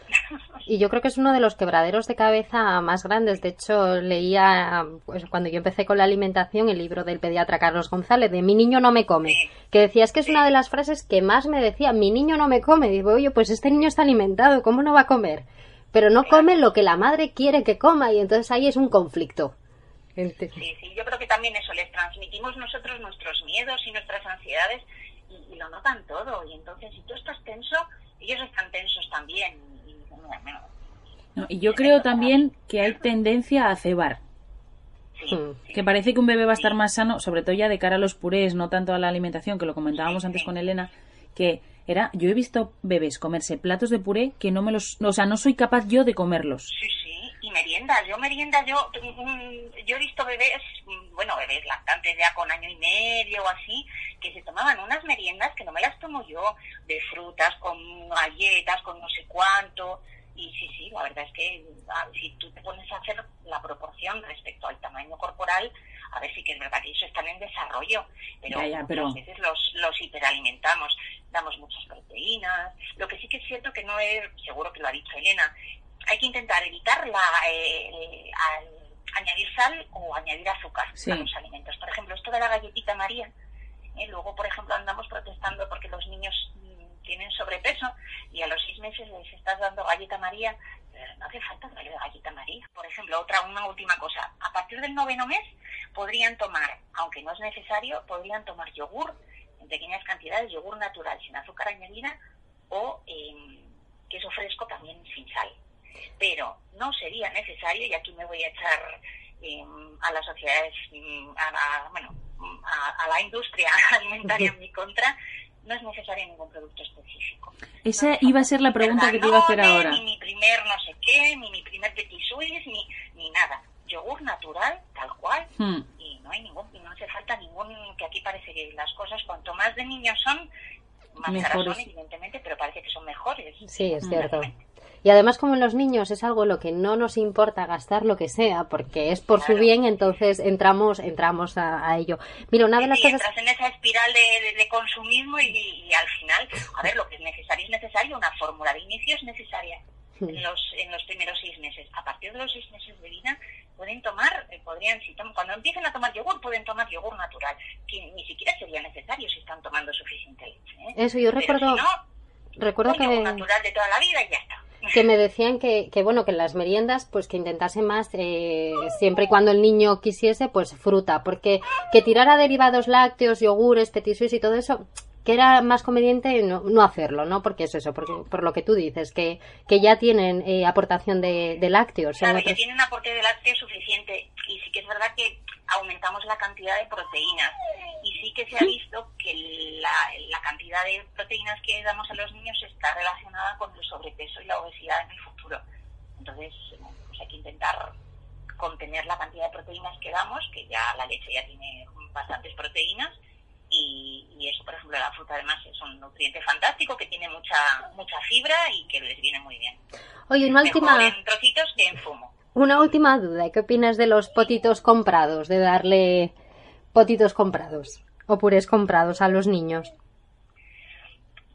Y yo creo que es uno de los quebraderos de cabeza más grandes. De hecho, leía pues, cuando yo empecé con la alimentación el libro del pediatra Carlos González de Mi niño no me come. Sí. Que decía, es que es una de las frases que más me decía, mi niño no me come. Digo, oye, pues este niño está alimentado, ¿cómo no va a comer? Pero no come lo que la madre quiere que coma y entonces ahí es un conflicto. Ente- Sí, sí, yo creo que también eso, les transmitimos nosotros nuestros miedos y nuestras ansiedades y, y lo notan todo. Y entonces, si tú estás tenso, ellos están tensos también. Y, No, yo creo también que hay tendencia a cebar. sí, Hmm. sí. Que parece que un bebé va a estar más sano, sobre todo ya de cara a los purés, no tanto a la alimentación, que lo comentábamos antes con Elena, que era, yo he visto bebés comerse platos de puré que no me los, o sea, no soy capaz yo de comerlos. Sí, sí, y merienda. Yo merienda, yo, yo he visto bebés, bueno, bebés lactantes ya con año y medio o así, que se tomaban unas meriendas que no me las tomo yo, de frutas, con galletas, con no sé cuánto. Y sí, sí, la verdad es que si tú te pones a hacer la proporción respecto al tamaño corporal, A ver, sí que es verdad que ellos están en desarrollo, pero, Ya, ya, pero- muchas veces los, los hiperalimentamos, damos muchas proteínas. Lo que sí que es cierto que no es, seguro que lo ha dicho Elena, hay que intentar evitar la, eh, al- añadir sal o añadir azúcar Sí. a los alimentos. Por ejemplo, esto de la galletita María, ¿eh? luego, por ejemplo, andamos protestando porque los niños mm, tienen sobrepeso y a los seis meses les estás dando galleta María. eh, No hace falta darle galleta María. Por ejemplo, otra, una última cosa. A partir del noveno mes podrían tomar, aunque no es necesario, podrían tomar yogur en pequeñas cantidades, yogur natural sin azúcar añadida o eh, queso fresco también sin sal. Pero no sería necesario, y aquí me voy a echar eh, a las sociedades, mm, a, la- bueno, a, a la industria alimentaria en mi contra, no es necesario ningún producto específico. Esa No iba a ser la pregunta que te iba a hacer ahora. Ni mi primer no sé qué, ni mi primer petit suisse, ni, ni nada. Yogur natural, tal cual, Hmm. y no hay ningún, y no hace falta ningún, que aquí parece que las cosas cuanto más de niños son, más caras Mejores. son, evidentemente, pero parece que son mejores. Sí, es cierto. Y además, como en los niños es algo en lo que no nos importa gastar lo que sea, porque es por su bien, entonces entramos, entramos a, a ello. Mira, una de las Sí, cosas. entras en esa espiral de, de- de consumismo y, y al final, a ver, lo que es necesario es necesario, una fórmula de inicio es necesaria Hmm. en los, en los primeros seis meses. A partir de los seis meses de vida pueden tomar, eh, podrían, si tom- cuando empiecen a tomar yogur, pueden tomar yogur natural, que ni siquiera sería necesario si están tomando suficiente leche. ¿eh? Eso, yo recuerdo, si no, recuerdo un yogur que, natural de toda la vida y ya está. Que me decían que, que bueno, que en las meriendas, pues que intentase más, eh, siempre y cuando el niño quisiese, pues fruta, porque que tirara derivados lácteos, yogures, petit suisse y todo eso, que era más conveniente no, no hacerlo, ¿no? Porque es eso, porque, por lo que tú dices, que, que ya tienen eh, aportación de, de lácteos. Claro, ya otros- tiene un aporte de lácteos suficiente y sí que es verdad que aumentamos la cantidad de proteínas y sí que se ha visto que la, la cantidad de proteínas que damos a los niños está relacionada con el sobrepeso y la obesidad en el futuro. Entonces, pues hay que intentar contener la cantidad de proteínas que damos, que ya la leche ya tiene bastantes proteínas y, y eso, por ejemplo, la fruta además es un nutriente fantástico que tiene mucha mucha fibra y que les viene muy bien. Oye, una Mejor última, en trocitos que en zumo. Una última duda. ¿Qué opinas de los potitos comprados, de darle potitos comprados o purés comprados a los niños?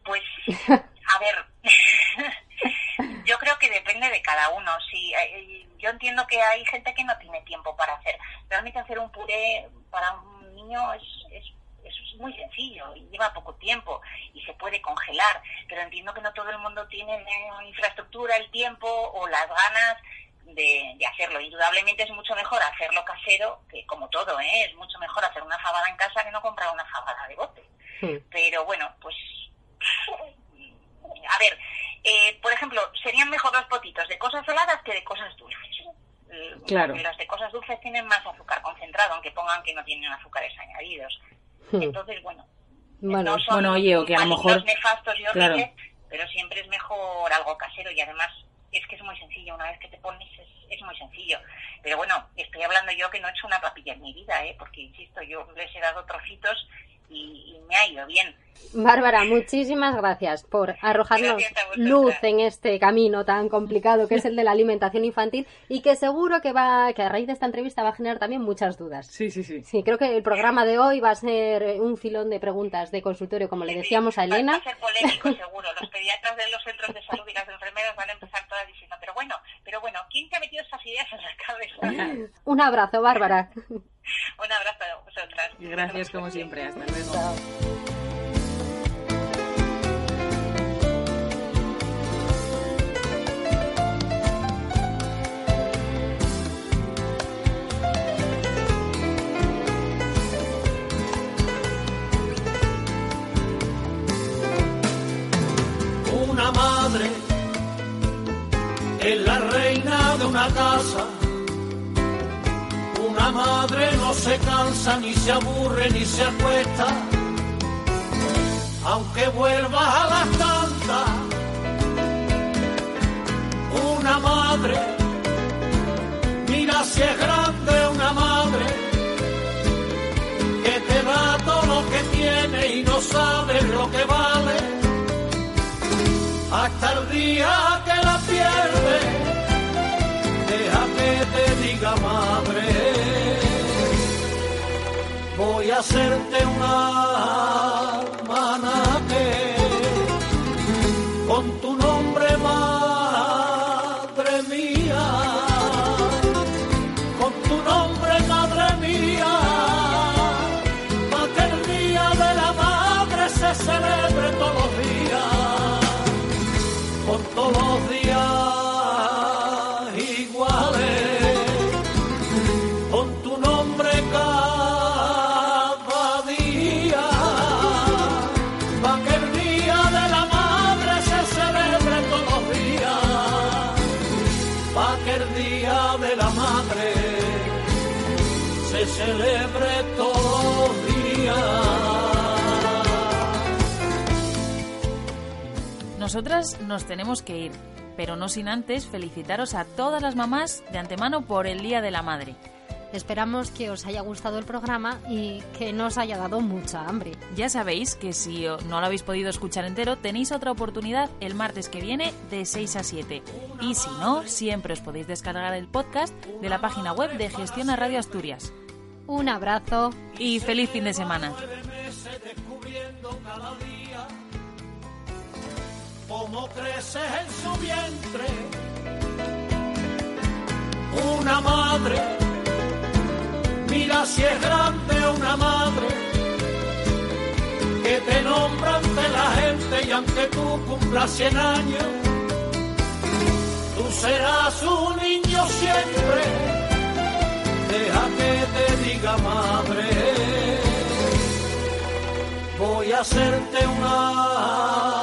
Pues, a ver, yo creo que depende de cada uno. Sí, eh, yo entiendo que hay gente que no tiene tiempo para hacer. Realmente hacer un puré para un niño es, es, es muy sencillo y lleva poco tiempo y se puede congelar. Pero entiendo que no todo el mundo tiene la infraestructura, el tiempo o las ganas de, de hacerlo. Indudablemente es mucho mejor hacerlo casero, que como todo, ¿eh? es mucho mejor hacer una fabada en casa que no comprar una fabada de bote. Hmm. Pero bueno, pues a ver, eh, por ejemplo, serían mejor los potitos de cosas saladas que de cosas dulces. Eh, Claro. Los de cosas dulces tienen más azúcar concentrado, aunque pongan que no tienen azúcares añadidos. Hmm. Entonces, bueno, Bueno, no son Bueno, oye, o que a lo mejor- nefastos y Claro. horribles, pero siempre es mejor algo casero y además es que es muy sencillo. Una vez que te pones es, es muy sencillo. Pero bueno, estoy hablando yo que no he hecho una papilla en mi vida, ¿eh? porque insisto, yo les he dado trocitos y, y me ha ido bien. Bárbara, muchísimas gracias por arrojarnos Gracias luz en este camino tan complicado que es el de la alimentación infantil y que seguro que va que a raíz de esta entrevista va a generar también muchas dudas. Sí, sí, sí. Sí, creo que el programa de hoy va a ser eh, un filón de preguntas de consultorio, como le Sí, decíamos a va- Va Elena. a ser polémico, seguro. Los pediatras de los centros de salud y las enfermeras van a empezar todas diciendo, pero bueno, pero bueno, ¿quién te ha metido esas ideas en la cabeza? Un abrazo, Bárbara. Un abrazo a vosotras. Y gracias como siempre. Hasta luego. Una madre es la reina de una casa. Una madre no se cansa, ni se aburre, ni se acuesta. Aunque vuelvas a las tantas. Una madre, mira si es grande una madre que te da todo lo que tiene y no sabes lo que vale hasta el día que la pierde. Madre, voy a hacerte una almanaque con tu nombre, madre mía, con tu nombre, madre mía, para que el día de la madre se celebre todos los días, con todos los días Nosotras nos tenemos que ir, pero no sin antes felicitaros a todas las mamás de antemano por el Día de la Madre. Esperamos que os haya gustado el programa y que no os haya dado mucha hambre. Ya sabéis que si no lo habéis podido escuchar entero, tenéis otra oportunidad el martes que viene de 6 a 7. Y si no, siempre os podéis descargar el podcast de la página web de Gestiona Radio Asturias. Un abrazo. Y feliz fin de semana. Cómo crece en su vientre una madre. Mira si es grande una madre que te nombra ante la gente y aunque tú cumplas 100 años, tú serás un niño siempre. Deja que te diga madre voy a hacerte una